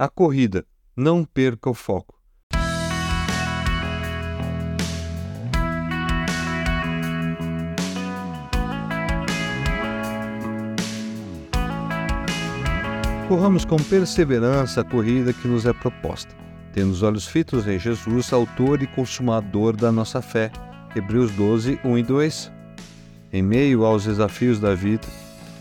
a corrida, não perca o foco. Corramos com perseverança a corrida que nos é proposta, tendo os olhos fitos em Jesus, autor e consumador da nossa fé. Hebreus 12, 1 e 2. Em meio aos desafios da vida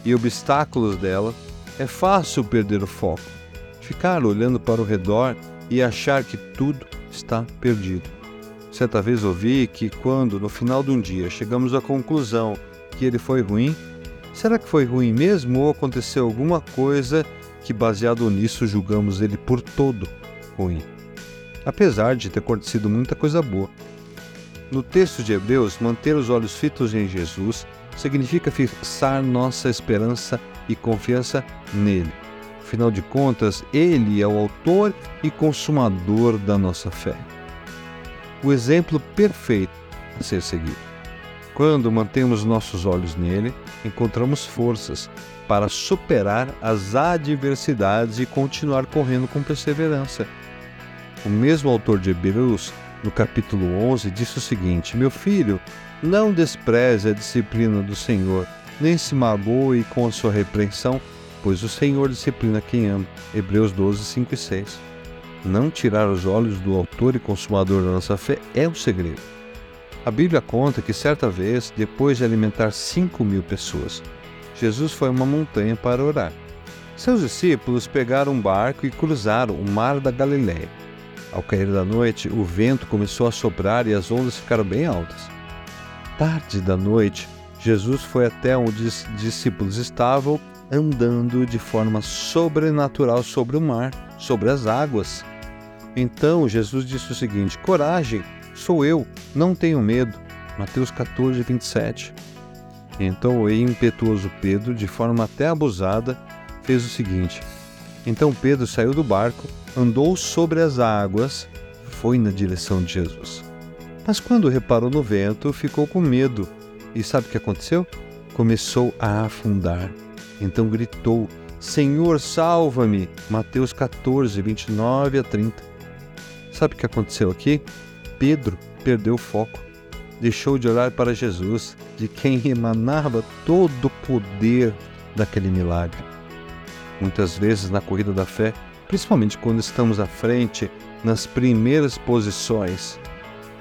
e obstáculos dela, é fácil perder o foco, ficar olhando para o redor e achar que tudo está perdido. Certa vez ouvi que quando, no final de um dia, chegamos à conclusão que ele foi ruim, será que foi ruim mesmo ou aconteceu alguma coisa que, baseado nisso, julgamos ele por todo ruim, apesar de ter acontecido muita coisa boa. No texto de Hebreus, manter os olhos fitos em Jesus significa fixar nossa esperança e confiança nele. Afinal de contas, ele é o autor e consumador da nossa fé. O exemplo perfeito a ser seguido. Quando mantemos nossos olhos nele, encontramos forças para superar as adversidades e continuar correndo com perseverança. O mesmo autor de Hebreus, no capítulo 11, disse o seguinte: Meu filho, não despreze a disciplina do Senhor, nem se magoe com a sua repreensão, pois o Senhor disciplina quem ama. Hebreus 12, 5 e 6. Não tirar os olhos do autor e consumador da nossa fé é o segredo. A Bíblia conta que certa vez, depois de alimentar cinco mil pessoas, Jesus foi a uma montanha para orar. Seus discípulos pegaram um barco e cruzaram o mar da Galiléia. Ao cair da noite, o vento começou a soprar e as ondas ficaram bem altas. Tarde da noite, Jesus foi até onde os discípulos estavam, andando de forma sobrenatural sobre o mar, sobre as águas. Então Jesus disse o seguinte: Coragem, sou eu, não tenho medo. Mateus 14, 27. Então o impetuoso Pedro, de forma até abusada, fez o seguinte: Então Pedro saiu do barco, andou sobre as águas, foi na direção de Jesus. Mas quando reparou no vento, ficou com medo. E sabe o que aconteceu? Começou a afundar. Então gritou: Senhor, salva-me! Mateus 14, 29 a 30. Sabe o que aconteceu aqui? Pedro perdeu o foco deixou de olhar para Jesus, de quem emanava todo o poder daquele milagre. Muitas vezes na corrida da fé, principalmente quando estamos à frente, nas primeiras posições,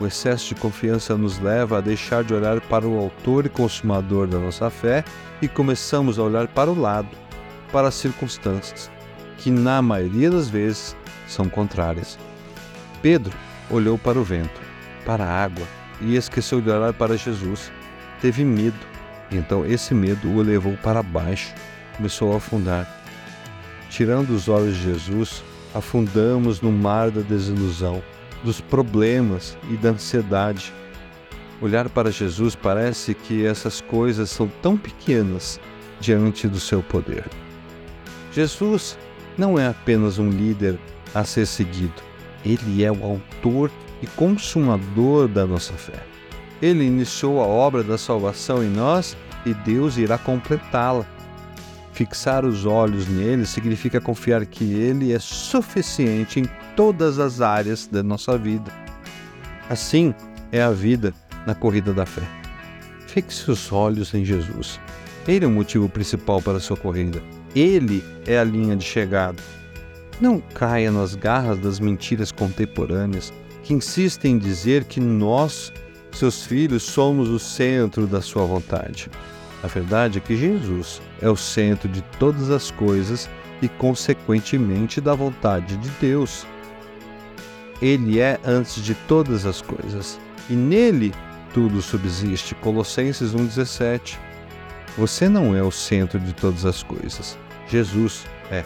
o excesso de confiança nos leva a deixar de olhar para o autor e consumador da nossa fé e começamos a olhar para o lado, para as circunstâncias, que na maioria das vezes são contrárias. Pedro olhou para o vento, para a água, e esqueceu de olhar para Jesus. Teve medo, então esse medo o levou para baixo, começou a afundar. Tirando os olhos de Jesus, afundamos no mar da desilusão, dos problemas e da ansiedade. Olhar para Jesus parece que essas coisas são tão pequenas diante do seu poder. Jesus não é apenas um líder a ser seguido, ele é o autor e consumador da nossa fé. Ele iniciou a obra da salvação em nós e Deus irá completá-la. Fixar os olhos nele significa confiar que ele é suficiente em todas as áreas da nossa vida. Assim é a vida na corrida da fé. Fixe os olhos em Jesus. Ele é o motivo principal para a sua corrida. Ele é a linha de chegada. Não caia nas garras das mentiras contemporâneas que insistem em dizer que nós, seus filhos, somos o centro da sua vontade. A verdade é que Jesus é o centro de todas as coisas e, consequentemente, da vontade de Deus. Ele é antes de todas as coisas e nele tudo subsiste. Colossenses 1,17. Você não é o centro de todas as coisas, Jesus é.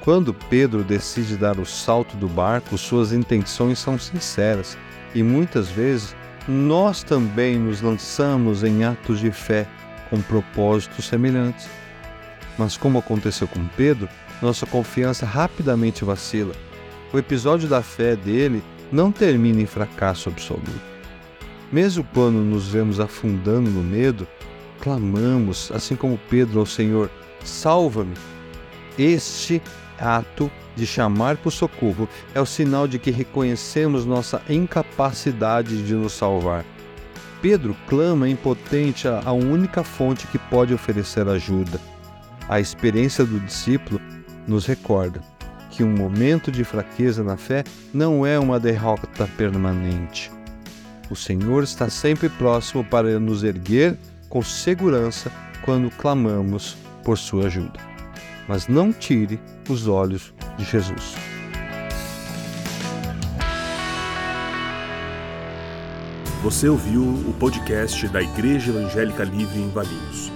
Quando Pedro decide dar o salto do barco, suas intenções são sinceras e muitas vezes nós também nos lançamos em atos de fé com propósitos semelhantes. Mas, como aconteceu com Pedro, nossa confiança rapidamente vacila. O episódio da fé dele não termina em fracasso absoluto. Mesmo quando nos vemos afundando no medo, clamamos, assim como Pedro ao Senhor: salva-me. Este ato de chamar por socorro é o sinal de que reconhecemos nossa incapacidade de nos salvar. Pedro clama impotente à única fonte que pode oferecer ajuda. A experiência do discípulo nos recorda que um momento de fraqueza na fé não é uma derrota permanente. O Senhor está sempre próximo para nos erguer com segurança quando clamamos por sua ajuda. Mas não tire os olhos de Jesus. Você ouviu o podcast da Igreja Evangélica Livre em Valinhos.